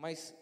mas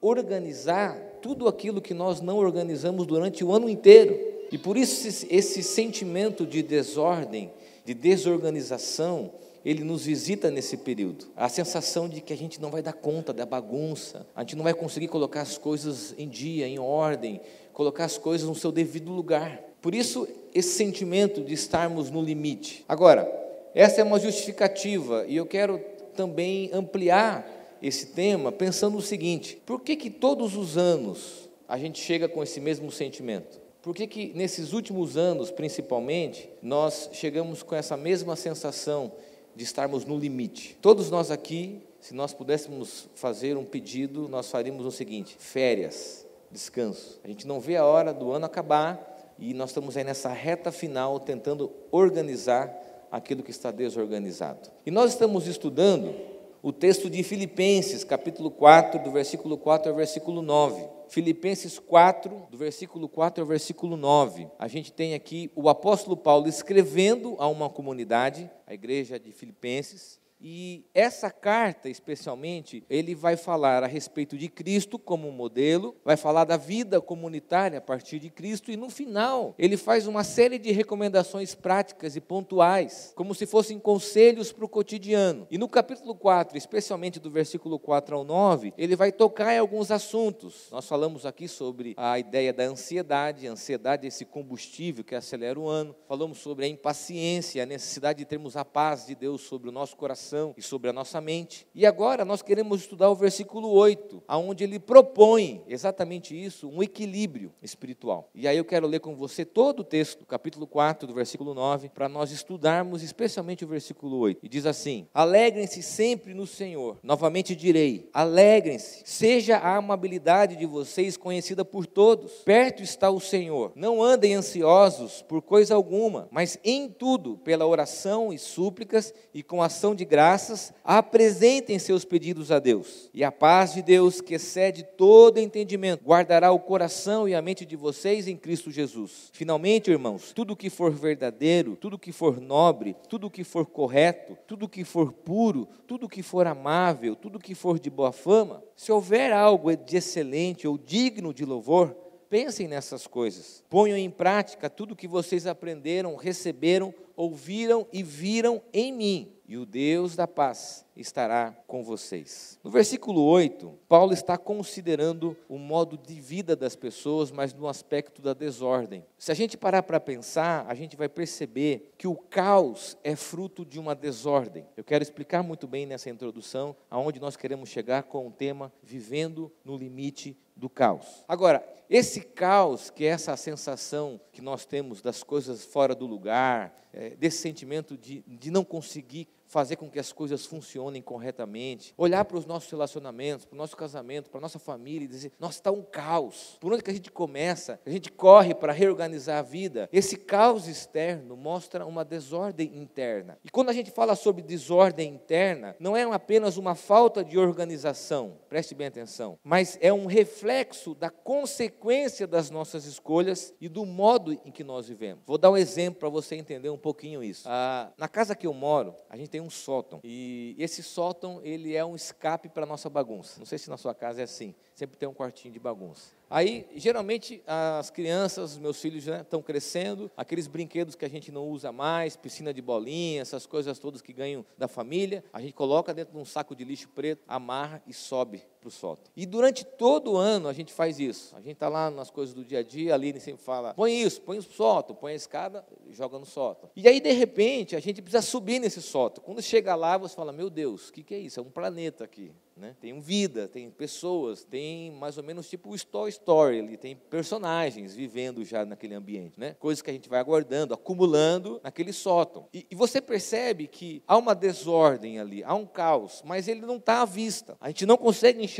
organizar tudo aquilo que nós não organizamos durante o ano inteiro. E por isso esse, sentimento de desordem, de desorganização, ele nos visita nesse período. A sensação de que a gente não vai dar conta da bagunça, a gente não vai conseguir colocar as coisas em dia, em ordem, colocar as coisas no seu devido lugar. Por isso, esse sentimento de estarmos no limite. Agora, essa é uma justificativa e eu quero também ampliar esse tema pensando o seguinte: por que, que todos os anos a gente chega com esse mesmo sentimento? Por que, que nesses últimos anos, principalmente, nós chegamos com essa mesma sensação de estarmos no limite? Todos nós aqui, se nós pudéssemos fazer um pedido, nós faríamos o seguinte: férias, descanso. A gente não vê a hora do ano acabar e nós estamos aí nessa reta final tentando organizar aquilo que está desorganizado. E nós estamos estudando o texto de Filipenses, capítulo 4, do versículo 4 ao versículo 9. Filipenses 4, do versículo 4 ao versículo 9. A gente tem aqui o apóstolo Paulo escrevendo a uma comunidade, a igreja de Filipenses, e essa carta, especialmente, ele vai falar a respeito de Cristo como modelo, vai falar da vida comunitária a partir de Cristo, e no final, ele faz uma série de recomendações práticas e pontuais, como se fossem conselhos para o cotidiano. E no capítulo 4, especialmente do versículo 4 ao 9, ele vai tocar em alguns assuntos. Nós falamos aqui sobre a ideia da ansiedade, a ansiedade é esse combustível que acelera o ano. Falamos sobre a impaciência, a necessidade de termos a paz de Deus sobre o nosso coração coração e sobre a nossa mente. E agora nós queremos estudar o versículo 8, aonde ele propõe exatamente isso, um equilíbrio espiritual. E aí eu quero ler com você todo o texto, do capítulo 4, do versículo 9, para nós estudarmos especialmente o versículo 8. E diz assim: Alegrem-se sempre no Senhor. Novamente direi: alegrem-se. Seja a amabilidade de vocês conhecida por todos. Perto está o Senhor. Não andem ansiosos por coisa alguma, mas em tudo, pela oração e súplicas e com ação de graças, apresentem seus pedidos a Deus. E a paz de Deus, que excede todo entendimento, guardará o coração e a mente de vocês em Cristo Jesus. Finalmente, irmãos, tudo que for verdadeiro, tudo que for nobre, tudo que for correto, tudo que for puro, tudo que for amável, tudo que for de boa fama, se houver algo de excelente ou digno de louvor, pensem nessas coisas. Ponham em prática tudo que vocês aprenderam, receberam, ouviram e viram em mim e o Deus da paz estará com vocês. No versículo 8, Paulo está considerando o modo de vida das pessoas, mas no aspecto da desordem. Se a gente parar para pensar, a gente vai perceber que o caos é fruto de uma desordem. Eu quero explicar muito bem nessa introdução aonde nós queremos chegar com o tema vivendo no limite do caos. Agora, esse caos, que é essa sensação que nós temos das coisas fora do lugar, é, desse sentimento de, de não conseguir fazer com que as coisas funcionem corretamente, olhar para os nossos relacionamentos, para o nosso casamento, para a nossa família e dizer: nossa, está um caos. Por onde que a gente começa? A gente corre para reorganizar a vida. Esse caos externo mostra uma desordem interna. E quando a gente fala sobre desordem interna, não é apenas uma falta de organização, preste bem atenção, mas é um reflexo da consequência das nossas escolhas e do modo em que nós vivemos. Vou dar um exemplo para você entender um pouquinho isso. Ah, na casa que eu moro, a gente tem um sótão. E esse sótão, ele é um escape para a nossa bagunça. Não sei se na sua casa é assim. Sempre tem um quartinho de bagunça. Aí, geralmente, as crianças, meus filhos estão crescendo, aqueles brinquedos que a gente não usa mais, piscina de bolinha, essas coisas todas que ganham da família, a gente coloca dentro de um saco de lixo preto, amarra e sobe para o sótão. E durante todo o ano a gente faz isso. A gente está lá nas coisas do dia a dia, ali sempre fala, põe isso, põe o sótão, põe a escada, joga no sótão. E aí, de repente, a gente precisa subir nesse sótão. Quando chega lá, você fala, meu Deus, o que, que é isso? É um planeta aqui. Né? Tem vida, tem pessoas, tem mais ou menos tipo o Story Story, ali tem personagens vivendo já naquele ambiente, né? Coisas que a gente vai aguardando, acumulando naquele sótão. E, e você percebe que há uma desordem ali, há um caos, mas ele não está à vista. A gente não consegue enxergar.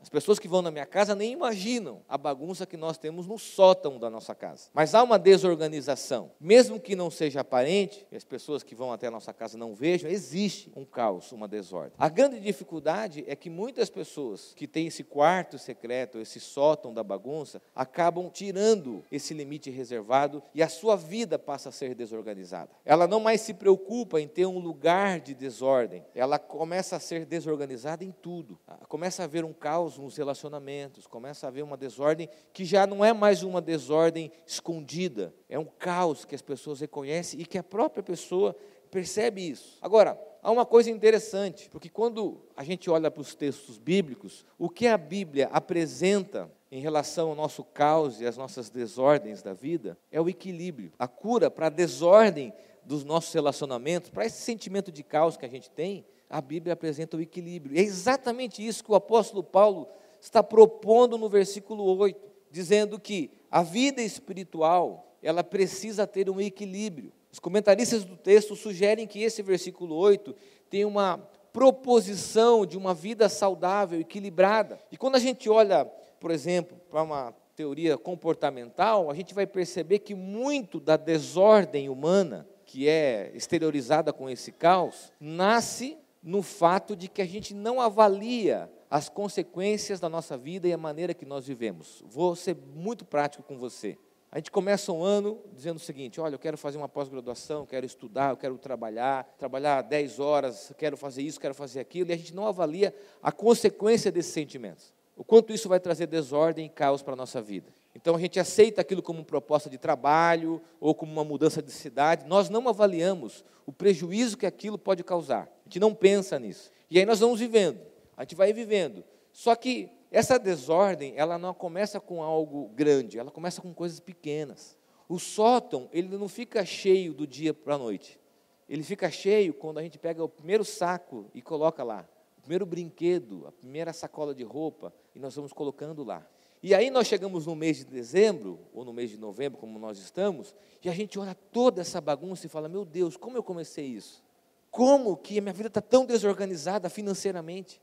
As pessoas que vão na minha casa nem imaginam a bagunça que nós temos no sótão da nossa casa. Mas há uma desorganização, mesmo que não seja aparente, e as pessoas que vão até a nossa casa não vejam, existe um caos, uma desordem. A grande dificuldade é que muitas pessoas que têm esse quarto secreto, esse sótão da bagunça, acabam tirando esse limite reservado e a sua vida passa a ser desorganizada. Ela não mais se preocupa em ter um lugar de desordem, ela começa a ser desorganizada em tudo. Começa a haver um caos nos relacionamentos, começa a haver uma desordem que já não é mais uma desordem escondida, é um caos que as pessoas reconhecem e que a própria pessoa percebe isso. Agora, há uma coisa interessante, porque quando a gente olha para os textos bíblicos, o que a Bíblia apresenta em relação ao nosso caos e às nossas desordens da vida é o equilíbrio. A cura para a desordem dos nossos relacionamentos, para esse sentimento de caos que a gente tem, a Bíblia apresenta o equilíbrio. É exatamente isso que o apóstolo Paulo está propondo no versículo 8, dizendo que a vida espiritual, ela precisa ter um equilíbrio. Os comentaristas do texto sugerem que esse versículo 8 tem uma proposição de uma vida saudável, equilibrada. E quando a gente olha, por exemplo, para uma teoria comportamental, a gente vai perceber que muito da desordem humana, que é exteriorizada com esse caos, nasce no fato de que a gente não avalia as consequências da nossa vida e a maneira que nós vivemos. Vou ser muito prático com você. A gente começa um ano dizendo o seguinte: olha, eu quero fazer uma pós-graduação, quero estudar, eu quero trabalhar, trabalhar 10 horas, quero fazer isso, quero fazer aquilo, e a gente não avalia a consequência desses sentimentos. O quanto isso vai trazer desordem e caos para a nossa vida. Então a gente aceita aquilo como proposta de trabalho ou como uma mudança de cidade, nós não avaliamos o prejuízo que aquilo pode causar. A gente não pensa nisso. E aí nós vamos vivendo, a gente vai vivendo. Só que essa desordem, ela não começa com algo grande, ela começa com coisas pequenas. O sótão, ele não fica cheio do dia para a noite. Ele fica cheio quando a gente pega o primeiro saco e coloca lá. O primeiro brinquedo, a primeira sacola de roupa, e nós vamos colocando lá. E aí nós chegamos no mês de dezembro, ou no mês de novembro, como nós estamos, e a gente olha toda essa bagunça e fala: Meu Deus, como eu comecei isso? Como que a minha vida está tão desorganizada financeiramente?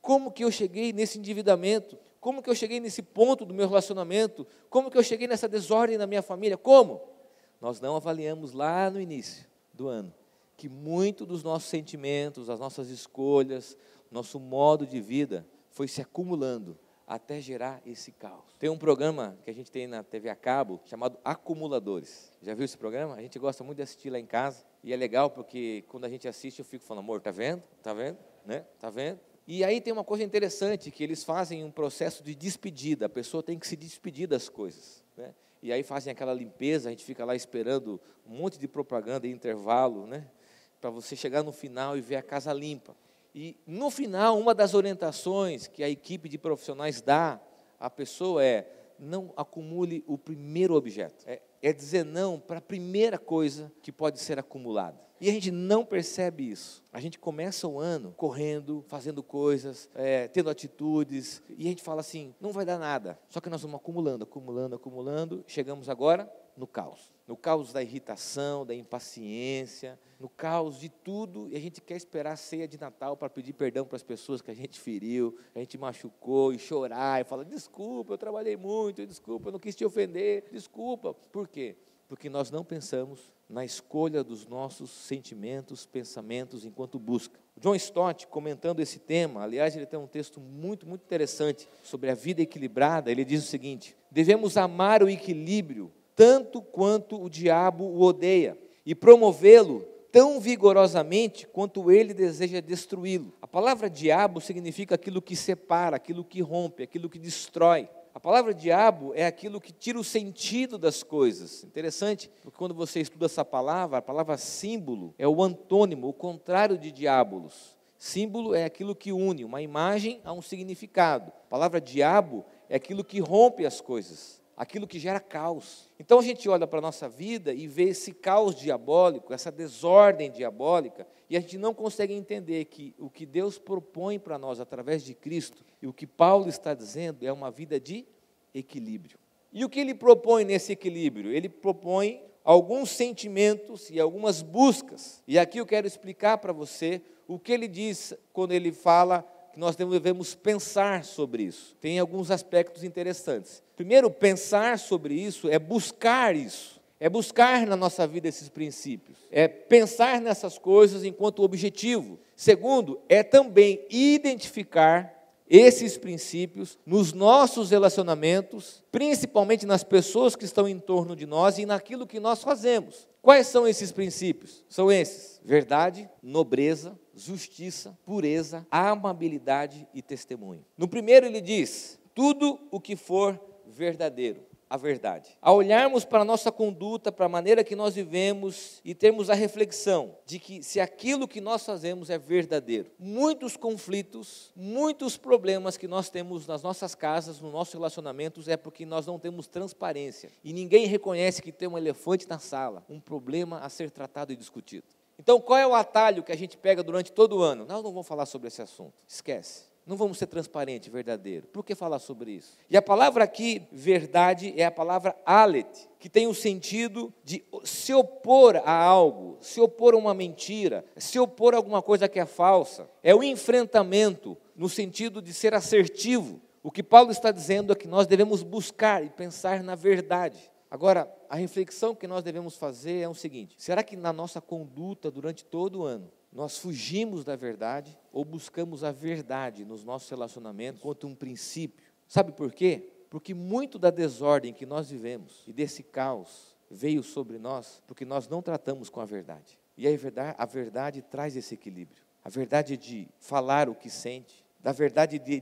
Como que eu cheguei nesse endividamento? Como que eu cheguei nesse ponto do meu relacionamento? Como que eu cheguei nessa desordem na minha família? Como? Nós não avaliamos lá no início do ano que muito dos nossos sentimentos, as nossas escolhas, nosso modo de vida foi se acumulando até gerar esse caos. Tem um programa que a gente tem na TV a cabo chamado Acumuladores. Já viu esse programa? A gente gosta muito de assistir lá em casa e é legal porque quando a gente assiste eu fico falando, amor, tá vendo? Tá vendo? Né? Tá vendo? E aí tem uma coisa interessante, que eles fazem um processo de despedida, a pessoa tem que se despedir das coisas. Né? E aí fazem aquela limpeza, a gente fica lá esperando um monte de propaganda em intervalo, né? para você chegar no final e ver a casa limpa. E no final, uma das orientações que a equipe de profissionais dá à pessoa é: não acumule o primeiro objeto. É, é dizer não para a primeira coisa que pode ser acumulada. E a gente não percebe isso. A gente começa o ano correndo, fazendo coisas, é, tendo atitudes, e a gente fala assim: não vai dar nada. Só que nós vamos acumulando, acumulando, acumulando. Chegamos agora no caos. No caos da irritação, da impaciência, no caos de tudo, e a gente quer esperar a ceia de Natal para pedir perdão para as pessoas que a gente feriu, a gente machucou, e chorar, e falar: desculpa, eu trabalhei muito, desculpa, eu não quis te ofender, desculpa. Por quê? Porque nós não pensamos na escolha dos nossos sentimentos, pensamentos enquanto busca. John Stott, comentando esse tema, aliás, ele tem um texto muito, muito interessante sobre a vida equilibrada. Ele diz o seguinte: devemos amar o equilíbrio tanto quanto o diabo o odeia e promovê-lo tão vigorosamente quanto ele deseja destruí-lo. A palavra diabo significa aquilo que separa, aquilo que rompe, aquilo que destrói. A palavra diabo é aquilo que tira o sentido das coisas. Interessante, porque quando você estuda essa palavra, a palavra símbolo é o antônimo, o contrário de diabolos. Símbolo é aquilo que une uma imagem a um significado. A palavra diabo é aquilo que rompe as coisas aquilo que gera caos. Então a gente olha para a nossa vida e vê esse caos diabólico, essa desordem diabólica, e a gente não consegue entender que o que Deus propõe para nós através de Cristo e o que Paulo está dizendo é uma vida de equilíbrio. E o que ele propõe nesse equilíbrio? Ele propõe alguns sentimentos e algumas buscas. E aqui eu quero explicar para você o que ele diz quando ele fala que nós devemos pensar sobre isso. Tem alguns aspectos interessantes. Primeiro, pensar sobre isso é buscar isso. é buscar na nossa vida esses princípios, é pensar nessas coisas enquanto objetivo. Segundo, é também identificar esses princípios nos nossos relacionamentos, principalmente nas pessoas que estão em torno de nós e naquilo que nós fazemos. Quais são esses princípios? São esses: verdade, nobreza, justiça, pureza, amabilidade e testemunho. No primeiro, ele diz: tudo o que for verdadeiro a verdade. Ao olharmos para a nossa conduta, para a maneira que nós vivemos e termos a reflexão de que se aquilo que nós fazemos é verdadeiro, muitos conflitos, muitos problemas que nós temos nas nossas casas, nos nossos relacionamentos, é porque nós não temos transparência e ninguém reconhece que tem um elefante na sala, um problema a ser tratado e discutido. Então, qual é o atalho que a gente pega durante todo o ano? Nós não vamos falar sobre esse assunto, esquece. Não vamos ser transparente, verdadeiro. Por que falar sobre isso? E a palavra aqui, verdade, é a palavra alet, que tem o sentido de se opor a algo, se opor a uma mentira, se opor a alguma coisa que é falsa. É o enfrentamento no sentido de ser assertivo. O que Paulo está dizendo é que nós devemos buscar e pensar na verdade. Agora, a reflexão que nós devemos fazer é o seguinte: será que na nossa conduta durante todo o ano nós fugimos da verdade ou buscamos a verdade nos nossos relacionamentos quanto um princípio. Sabe por quê? Porque muito da desordem que nós vivemos e desse caos veio sobre nós porque nós não tratamos com a verdade. E a verdade, a verdade traz esse equilíbrio. A verdade de falar o que sente, da verdade de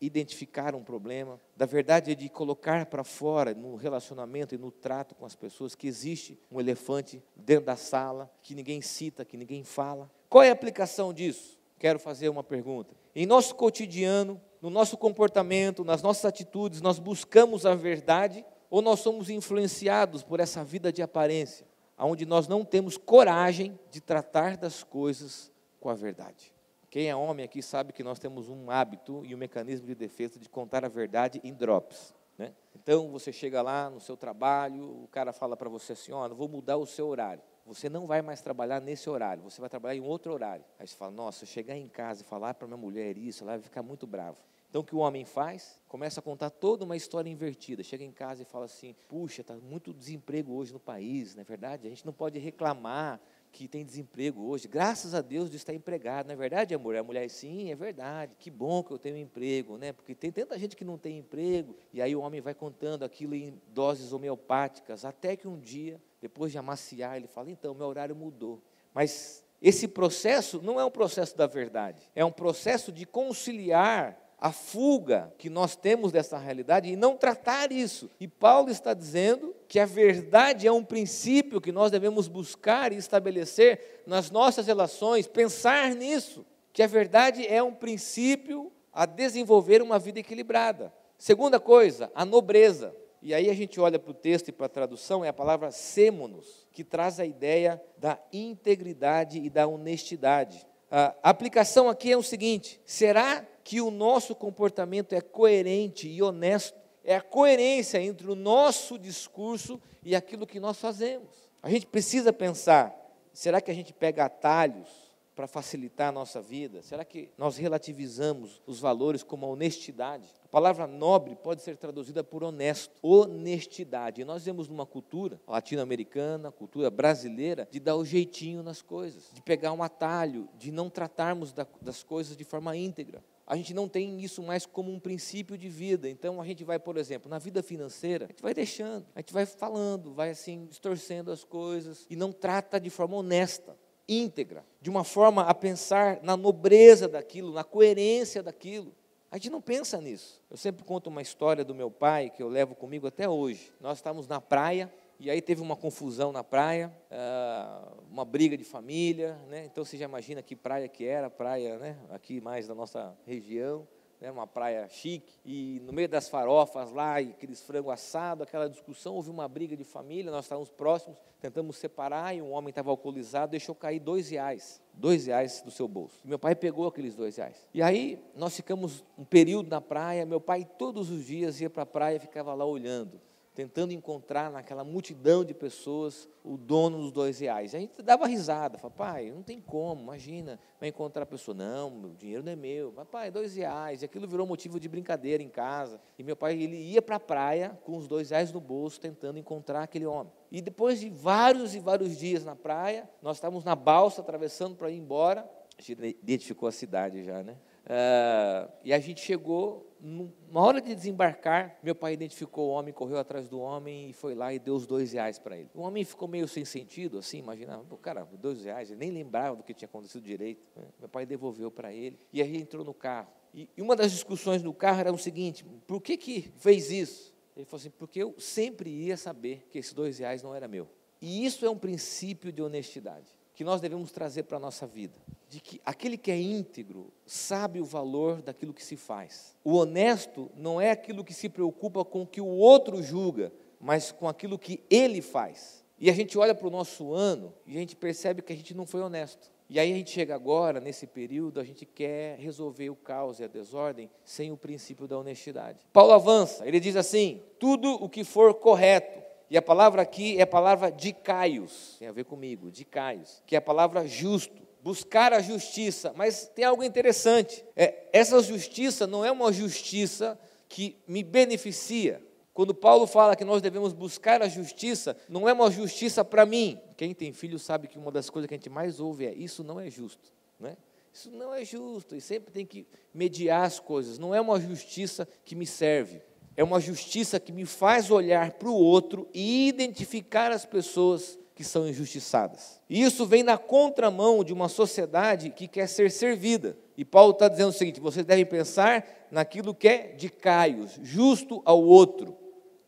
identificar um problema, da verdade de colocar para fora no relacionamento e no trato com as pessoas que existe um elefante dentro da sala que ninguém cita, que ninguém fala. Qual é a aplicação disso? Quero fazer uma pergunta. Em nosso cotidiano, no nosso comportamento, nas nossas atitudes, nós buscamos a verdade ou nós somos influenciados por essa vida de aparência, onde nós não temos coragem de tratar das coisas com a verdade? Quem é homem aqui sabe que nós temos um hábito e um mecanismo de defesa de contar a verdade em drops. Né? Então você chega lá no seu trabalho, o cara fala para você assim: ó, oh, vou mudar o seu horário você não vai mais trabalhar nesse horário, você vai trabalhar em outro horário. Aí você fala, nossa, chegar em casa e falar para minha mulher isso, ela vai ficar muito brava. Então o que o homem faz? Começa a contar toda uma história invertida. Chega em casa e fala assim: puxa, está muito desemprego hoje no país, não é verdade? A gente não pode reclamar que tem desemprego hoje. Graças a Deus de estar empregado, não é verdade, amor? A mulher, sim, é verdade. Que bom que eu tenho emprego, né? Porque tem tanta gente que não tem emprego. E aí o homem vai contando aquilo em doses homeopáticas, até que um dia depois de amaciar, ele fala: então, meu horário mudou. Mas esse processo não é um processo da verdade, é um processo de conciliar a fuga que nós temos dessa realidade e não tratar isso. E Paulo está dizendo que a verdade é um princípio que nós devemos buscar e estabelecer nas nossas relações, pensar nisso, que a verdade é um princípio a desenvolver uma vida equilibrada. Segunda coisa, a nobreza. E aí a gente olha para o texto e para a tradução, é a palavra semonos, que traz a ideia da integridade e da honestidade. A aplicação aqui é o seguinte: será que o nosso comportamento é coerente e honesto? É a coerência entre o nosso discurso e aquilo que nós fazemos. A gente precisa pensar: será que a gente pega atalhos para facilitar a nossa vida? Será que nós relativizamos os valores como a honestidade? A palavra nobre pode ser traduzida por honesto, honestidade. E nós vemos numa cultura latino-americana, cultura brasileira, de dar o jeitinho nas coisas, de pegar um atalho, de não tratarmos das coisas de forma íntegra. A gente não tem isso mais como um princípio de vida. Então a gente vai, por exemplo, na vida financeira, a gente vai deixando, a gente vai falando, vai assim distorcendo as coisas e não trata de forma honesta íntegra, de uma forma a pensar na nobreza daquilo, na coerência daquilo. A gente não pensa nisso. Eu sempre conto uma história do meu pai que eu levo comigo até hoje. Nós estávamos na praia e aí teve uma confusão na praia, ah, uma briga de família, né? Então você já imagina que praia que era, praia, né? Aqui mais da nossa região né, uma praia chique, e no meio das farofas lá, e aqueles frango assado, aquela discussão, houve uma briga de família, nós estávamos próximos, tentamos separar, e um homem estava alcoolizado, deixou cair dois reais, dois reais do seu bolso. E meu pai pegou aqueles dois reais. E aí, nós ficamos um período na praia, meu pai todos os dias ia para a praia e ficava lá olhando, tentando encontrar naquela multidão de pessoas o dono dos dois reais. A gente dava risada, falava, pai, não tem como, imagina, vai encontrar a pessoa, não, o dinheiro não é meu, papai, dois reais, e aquilo virou motivo de brincadeira em casa, e meu pai, ele ia para a praia com os dois reais no bolso, tentando encontrar aquele homem. E depois de vários e vários dias na praia, nós estávamos na balsa, atravessando para ir embora, a gente identificou a cidade já, né? Uh, e a gente chegou, na hora de desembarcar, meu pai identificou o homem, correu atrás do homem e foi lá e deu os dois reais para ele. O homem ficou meio sem sentido, assim, imaginava, pô, cara, dois reais, ele nem lembrava do que tinha acontecido direito. Né? Meu pai devolveu para ele e aí entrou no carro. E, uma das discussões no carro era o seguinte: por que que fez isso? Ele falou assim, porque eu sempre ia saber que esses dois reais não era meu. E isso é um princípio de honestidade que nós devemos trazer para a nossa vida de que aquele que é íntegro sabe o valor daquilo que se faz. O honesto não é aquilo que se preocupa com o que o outro julga, mas com aquilo que ele faz. E a gente olha para o nosso ano e a gente percebe que a gente não foi honesto. E aí a gente chega agora, nesse período, a gente quer resolver o caos e a desordem sem o princípio da honestidade. Paulo avança, ele diz assim: tudo o que for correto, e a palavra aqui é a palavra de Caios, tem a ver comigo, de Caios, que é a palavra justo buscar a justiça. Mas tem algo interessante: é, essa justiça não é uma justiça que me beneficia. Quando Paulo fala que nós devemos buscar a justiça, não é uma justiça para mim. Quem tem filho sabe que uma das coisas que a gente mais ouve é: isso não é justo. Né? Isso não é justo, e sempre tem que mediar as coisas. Não é uma justiça que me serve, é uma justiça que me faz olhar para o outro e identificar as pessoas que são injustiçadas. E isso vem na contramão de uma sociedade que quer ser servida. E Paulo está dizendo o seguinte: vocês devem pensar naquilo que é de Caios, justo ao outro.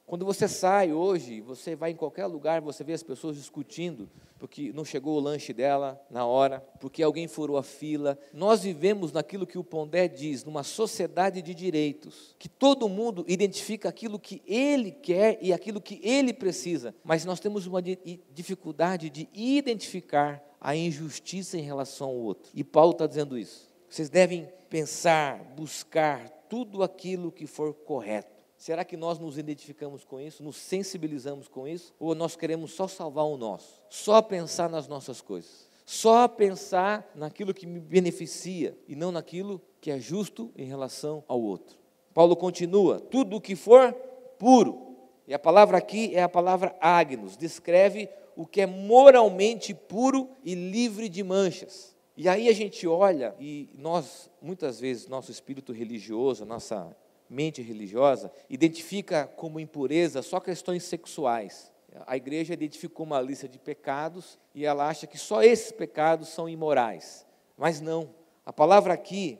Quando você sai hoje, você vai em qualquer lugar, você vê as pessoas discutindo porque não chegou o lanche dela na hora, porque alguém furou a fila. Nós vivemos naquilo que o Pondé diz, numa sociedade de direitos, que todo mundo identifica aquilo que ele quer e aquilo que ele precisa, mas nós temos uma dificuldade de identificar a injustiça em relação ao outro. E Paulo está dizendo isso. Vocês devem pensar, buscar tudo aquilo que for correto Será que nós nos identificamos com isso, nos sensibilizamos com isso? Ou nós queremos só salvar o nosso? Só pensar nas nossas coisas? Só pensar naquilo que me beneficia e não naquilo que é justo em relação ao outro? Paulo continua: tudo o que for puro, e a palavra aqui é a palavra agnos, descreve o que é moralmente puro e livre de manchas. E aí a gente olha e nós, muitas vezes, nosso espírito religioso, nossa mente religiosa identifica como impureza só questões sexuais. A igreja identificou uma lista de pecados e ela acha que só esses pecados são imorais. Mas não. A palavra aqui,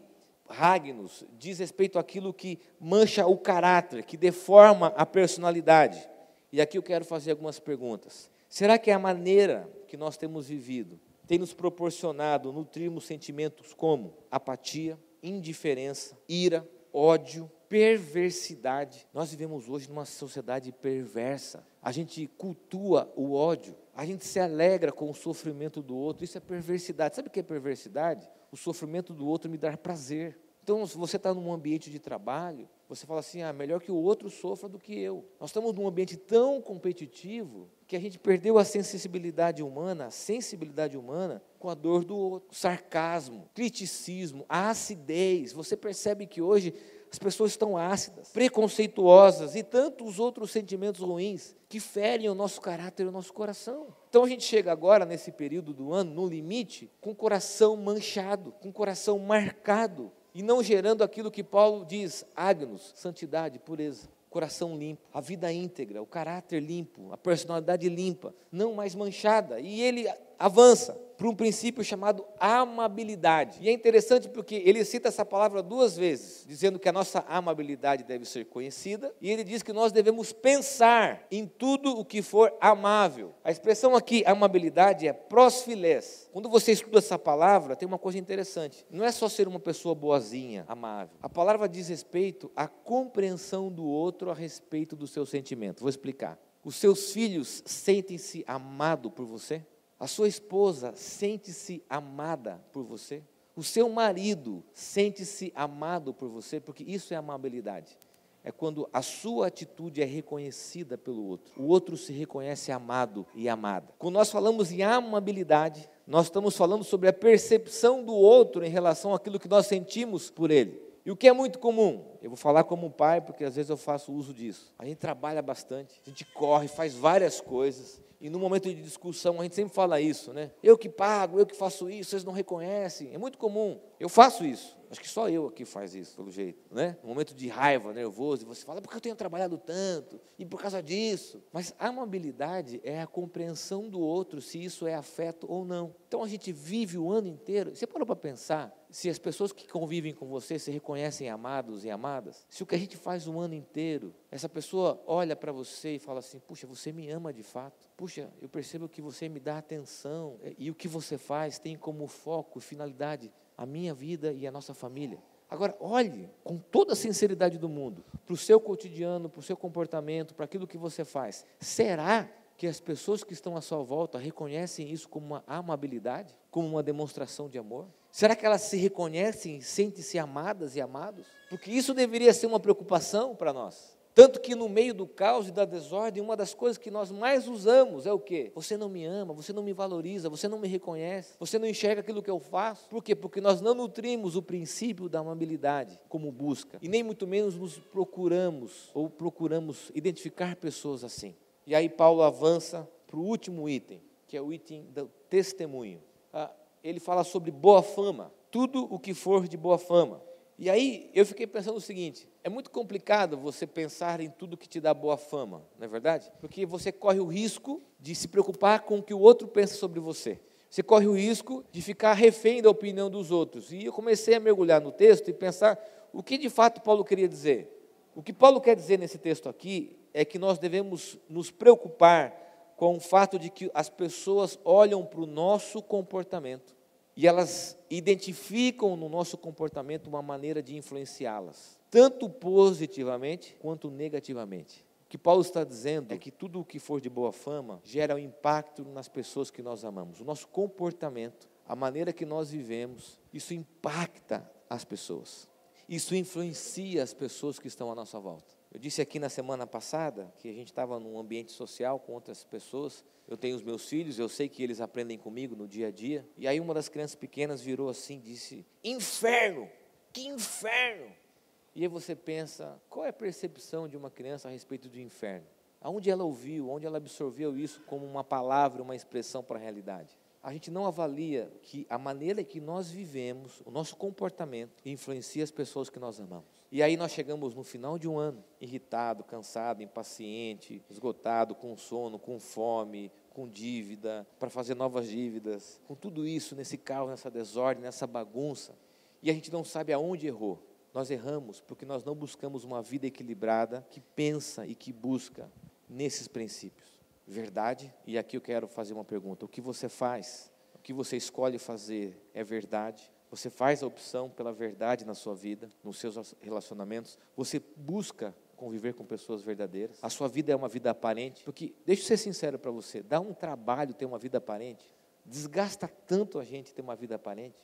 Ragnos, diz respeito àquilo que mancha o caráter, que deforma a personalidade. E aqui eu quero fazer algumas perguntas. Será que é a maneira que nós temos vivido tem nos proporcionado nutrirmos sentimentos como apatia, indiferença, ira, ódio, perversidade. Nós vivemos hoje numa sociedade perversa. A gente cultua o ódio, a gente se alegra com o sofrimento do outro. Isso é perversidade. Sabe o que é perversidade? O sofrimento do outro me dar prazer. Então, se você está num ambiente de trabalho, você fala assim: ah, melhor que o outro sofra do que eu. Nós estamos num ambiente tão competitivo que a gente perdeu a sensibilidade humana, a sensibilidade humana com a dor do outro. Sarcasmo, criticismo, a acidez. Você percebe que hoje as pessoas estão ácidas, preconceituosas e tantos outros sentimentos ruins que ferem o nosso caráter e o nosso coração. Então a gente chega agora, nesse período do ano, no limite, com o coração manchado, com o coração marcado, e não gerando aquilo que Paulo diz, agnos, santidade, pureza coração limpo, a vida íntegra, o caráter limpo, a personalidade limpa, não mais manchada. E ele avança para um princípio chamado amabilidade. E é interessante porque ele cita essa palavra duas vezes, dizendo que a nossa amabilidade deve ser conhecida, e ele diz que nós devemos pensar em tudo o que for amável. A expressão aqui, amabilidade, é prosfilés. Quando você estuda essa palavra, tem uma coisa interessante. Não é só ser uma pessoa boazinha, amável. A palavra diz respeito à compreensão do outro a respeito do seu sentimento. Vou explicar. Os seus filhos sentem-se amados por você? A sua esposa sente-se amada por você? O seu marido sente-se amado por você? Porque isso é amabilidade. é quando a sua atitude é reconhecida pelo outro. O outro se reconhece amado e amada. Quando nós falamos em amabilidade, nós estamos falando sobre a percepção do outro em relação àquilo que nós sentimos por ele. E o que é muito comum? Eu vou falar como pai, porque às vezes eu faço uso disso. A gente trabalha bastante, a gente corre, faz várias coisas. E no momento de discussão a gente sempre fala isso, né? Eu que pago, eu que faço isso, vocês não reconhecem. É muito comum. Eu faço isso. Acho que só eu aqui faz isso, pelo jeito, né? No momento de raiva, nervoso, você fala, porque eu tenho trabalhado tanto, e por causa disso. Mas a amabilidade é a compreensão do outro, se isso é afeto ou não. Então a gente vive o ano inteiro. Você parou para pensar se as pessoas que convivem com você se reconhecem amados e amadas? Se o que a gente faz o ano inteiro, essa pessoa olha para você e fala assim: puxa, você me ama de fato. Puxa, eu percebo que você me dá atenção. E o que você faz tem como foco, finalidade a minha vida e a nossa família. Agora, olhe com toda a sinceridade do mundo para o seu cotidiano, para o seu comportamento, para aquilo que você faz. Será que as pessoas que estão à sua volta reconhecem isso como uma amabilidade, como uma demonstração de amor? Será que elas se reconhecem, sentem-se amadas e amados? Porque isso deveria ser uma preocupação para nós. Tanto que no meio do caos e da desordem, uma das coisas que nós mais usamos é o quê? Você não me ama, você não me valoriza, você não me reconhece, você não enxerga aquilo que eu faço. Por quê? Porque nós não nutrimos o princípio da amabilidade como busca, e nem muito menos nos procuramos ou procuramos identificar pessoas assim. E aí Paulo avança para o último item, que é o item do testemunho. Ele fala sobre boa fama, tudo o que for de boa fama. E aí eu fiquei pensando o seguinte: é muito complicado você pensar em tudo que te dá boa fama, não é verdade? Porque você corre o risco de se preocupar com o que o outro pensa sobre você. Você corre o risco de ficar refém da opinião dos outros. E eu comecei a mergulhar no texto e pensar o que de fato Paulo queria dizer. O que Paulo quer dizer nesse texto aqui é que nós devemos nos preocupar com o fato de que as pessoas olham para o nosso comportamento e elas identificam no nosso comportamento uma maneira de influenciá-las, tanto positivamente quanto negativamente. O que Paulo está dizendo é que tudo o que for de boa fama gera um impacto nas pessoas que nós amamos. O nosso comportamento, a maneira que nós vivemos, isso impacta as pessoas. Isso influencia as pessoas que estão à nossa volta. Eu disse aqui na semana passada que a gente estava num ambiente social com outras pessoas. Eu tenho os meus filhos, eu sei que eles aprendem comigo no dia a dia. E aí uma das crianças pequenas virou assim, disse: "Inferno! Que inferno!" E aí você pensa, qual é a percepção de uma criança a respeito do inferno? Aonde ela ouviu, onde ela absorveu isso como uma palavra, uma expressão para a realidade? A gente não avalia que a maneira que nós vivemos, o nosso comportamento, influencia as pessoas que nós amamos. E aí nós chegamos no final de um ano, irritado, cansado, impaciente, esgotado, com sono, com fome, com dívida, para fazer novas dívidas, com tudo isso nesse caos, nessa desordem, nessa bagunça, e a gente não sabe aonde errou. Nós erramos porque nós não buscamos uma vida equilibrada que pensa e que busca nesses princípios. Verdade? E aqui eu quero fazer uma pergunta: o que você faz? O que você escolhe fazer é verdade? Você faz a opção pela verdade na sua vida, nos seus relacionamentos. Você busca conviver com pessoas verdadeiras. A sua vida é uma vida aparente. Porque, deixa eu ser sincero para você, dá um trabalho ter uma vida aparente. Desgasta tanto a gente ter uma vida aparente.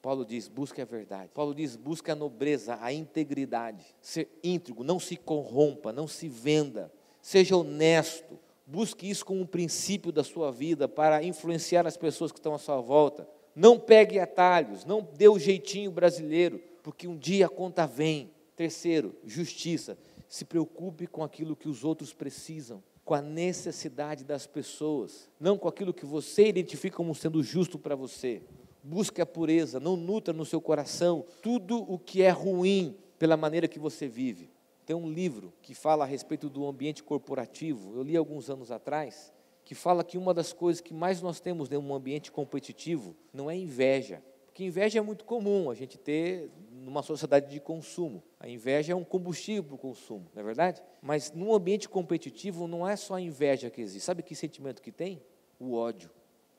Paulo diz: busque a verdade. Paulo diz: busque a nobreza, a integridade. Ser íntegro, não se corrompa, não se venda. Seja honesto. Busque isso como um princípio da sua vida para influenciar as pessoas que estão à sua volta. Não pegue atalhos, não dê o jeitinho brasileiro, porque um dia a conta vem. Terceiro, justiça. Se preocupe com aquilo que os outros precisam, com a necessidade das pessoas, não com aquilo que você identifica como sendo justo para você. Busque a pureza, não nutra no seu coração tudo o que é ruim pela maneira que você vive. Tem um livro que fala a respeito do ambiente corporativo, eu li alguns anos atrás, que fala que uma das coisas que mais nós temos em um ambiente competitivo não é inveja. Porque inveja é muito comum a gente ter numa sociedade de consumo. A inveja é um combustível para o consumo, não é verdade? Mas num ambiente competitivo não é só a inveja que existe. Sabe que sentimento que tem? O ódio.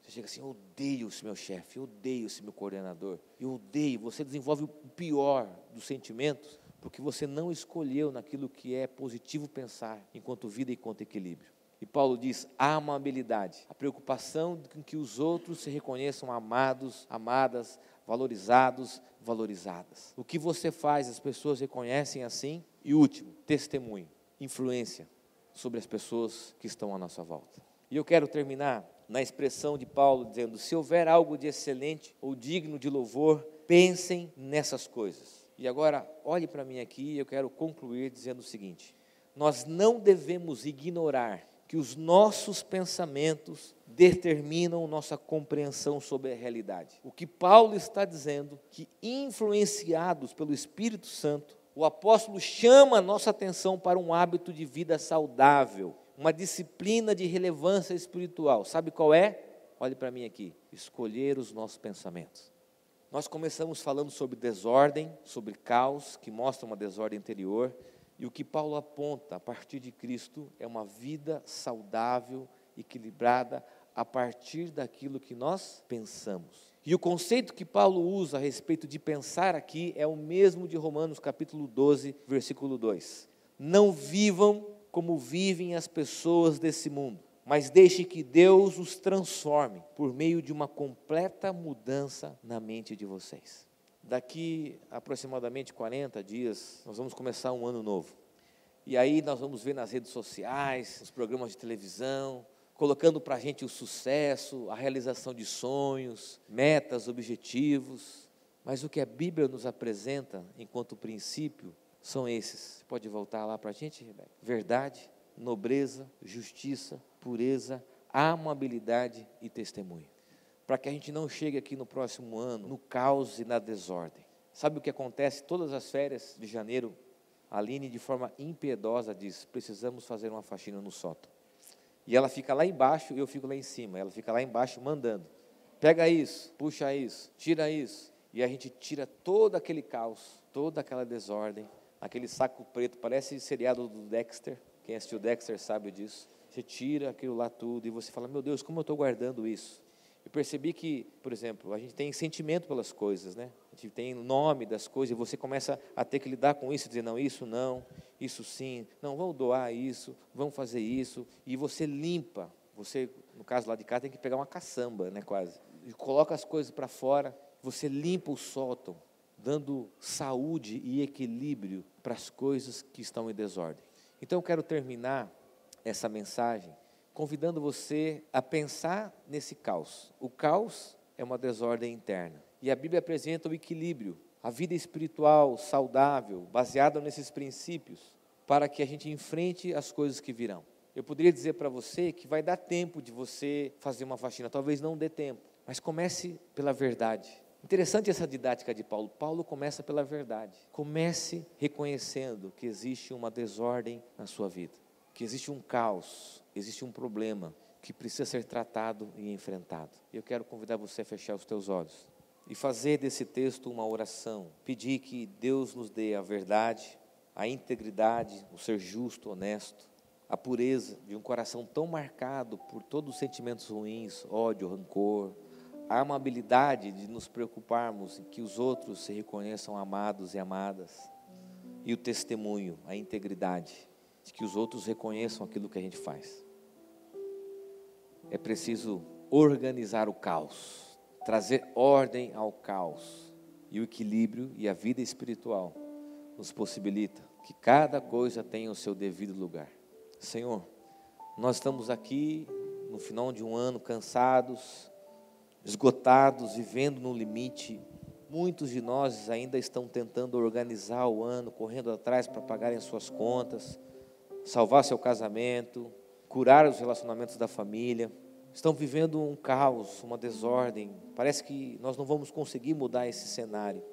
Você chega assim, eu odeio esse meu chefe, eu odeio esse meu coordenador, eu odeio. Você desenvolve o pior dos sentimentos porque você não escolheu naquilo que é positivo pensar enquanto vida e enquanto equilíbrio. E Paulo diz: a amabilidade, a preocupação com que os outros se reconheçam amados, amadas, valorizados, valorizadas. O que você faz, as pessoas reconhecem assim. E último, testemunho, influência sobre as pessoas que estão à nossa volta. E eu quero terminar na expressão de Paulo dizendo: se houver algo de excelente ou digno de louvor, pensem nessas coisas. E agora, olhe para mim aqui, eu quero concluir dizendo o seguinte: nós não devemos ignorar que os nossos pensamentos determinam nossa compreensão sobre a realidade. O que Paulo está dizendo que influenciados pelo Espírito Santo, o apóstolo chama a nossa atenção para um hábito de vida saudável, uma disciplina de relevância espiritual. Sabe qual é? Olhe para mim aqui: escolher os nossos pensamentos. Nós começamos falando sobre desordem, sobre caos, que mostra uma desordem interior, e o que Paulo aponta a partir de Cristo é uma vida saudável, equilibrada, a partir daquilo que nós pensamos. E o conceito que Paulo usa a respeito de pensar aqui é o mesmo de Romanos capítulo 12, versículo 2. Não vivam como vivem as pessoas desse mundo, mas deixe que Deus os transforme por meio de uma completa mudança na mente de vocês. Daqui aproximadamente 40 dias, nós vamos começar um ano novo. E aí nós vamos ver nas redes sociais, nos programas de televisão, colocando para a gente o sucesso, a realização de sonhos, metas, objetivos. Mas o que a Bíblia nos apresenta enquanto princípio são esses. Pode voltar lá para a gente, Rebeca? Verdade, nobreza, justiça, pureza, amabilidade e testemunho. Para que a gente não chegue aqui no próximo ano no caos e na desordem. Sabe o que acontece todas as férias de janeiro? A Aline, de forma impiedosa, diz: precisamos fazer uma faxina no sótão. E ela fica lá embaixo e eu fico lá em cima. Ela fica lá embaixo mandando. Pega isso, puxa isso, tira isso. E a gente tira todo aquele caos, toda aquela desordem, aquele saco preto, parece seriado do Dexter. Quem assistiu Dexter sabe disso. Você tira aquilo lá tudo e você fala: Meu Deus, como eu estou guardando isso? Eu percebi que, por exemplo, a gente tem sentimento pelas coisas, né? A gente tem nome das coisas e você começa a ter que lidar com isso, dizer não, isso não, isso sim, não, vamos doar isso, vamos fazer isso, e você limpa. Você, no caso lá de cá, tem que pegar uma caçamba, né, quase. E coloca as coisas para fora, você limpa o sótão, dando saúde e equilíbrio para as coisas que estão em desordem. Então eu quero terminar essa mensagem convidando você a pensar nesse caos. O caos é uma desordem interna. E a Bíblia apresenta o equilíbrio, a vida espiritual saudável, baseada nesses princípios, para que a gente enfrente as coisas que virão. Eu poderia dizer para você que vai dar tempo de você fazer uma faxina, talvez não dê tempo, mas comece pela verdade. Interessante essa didática de Paulo. Paulo começa pela verdade. Comece reconhecendo que existe uma desordem na sua vida, que existe um caos, existe um problema que precisa ser tratado e enfrentado. Eu quero convidar você a fechar os teus olhos e fazer desse texto uma oração, pedir que Deus nos dê a verdade, a integridade, o ser justo, honesto, a pureza de um coração tão marcado por todos os sentimentos ruins, ódio, rancor, a amabilidade de nos preocuparmos em que os outros se reconheçam amados e amadas, e o testemunho, a integridade de que os outros reconheçam aquilo que a gente faz. É preciso organizar o caos, trazer ordem ao caos. E o equilíbrio e a vida espiritual nos possibilita que cada coisa tenha o seu devido lugar. Senhor, nós estamos aqui no final de um ano cansados, esgotados, vivendo no limite. Muitos de nós ainda estão tentando organizar o ano, correndo atrás para pagarem suas contas salvar seu casamento, curar os relacionamentos da família. Estão vivendo um caos, uma desordem. Parece que nós não vamos conseguir mudar esse cenário.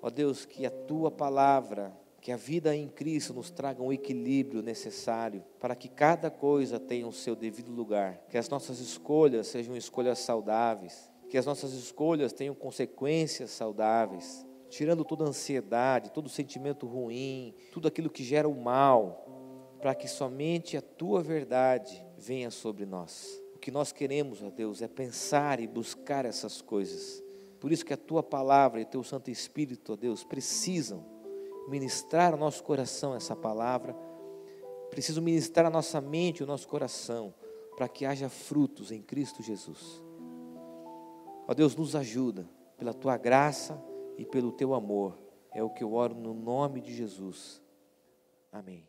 Ó Deus, que a tua palavra, que a vida em Cristo nos traga um equilíbrio necessário para que cada coisa tenha o seu devido lugar. Que as nossas escolhas sejam escolhas saudáveis. Que as nossas escolhas tenham consequências saudáveis. Tirando toda ansiedade, todo sentimento ruim, tudo aquilo que gera o mal, para que somente a tua verdade venha sobre nós. O que nós queremos, ó Deus, é pensar e buscar essas coisas. Por isso que a tua palavra e o teu Santo Espírito, ó Deus, precisam ministrar ao nosso coração essa palavra, precisam ministrar a nossa mente e o nosso coração, para que haja frutos em Cristo Jesus. Ó Deus, nos ajuda pela tua graça e pelo teu amor. É o que eu oro no nome de Jesus. Amém.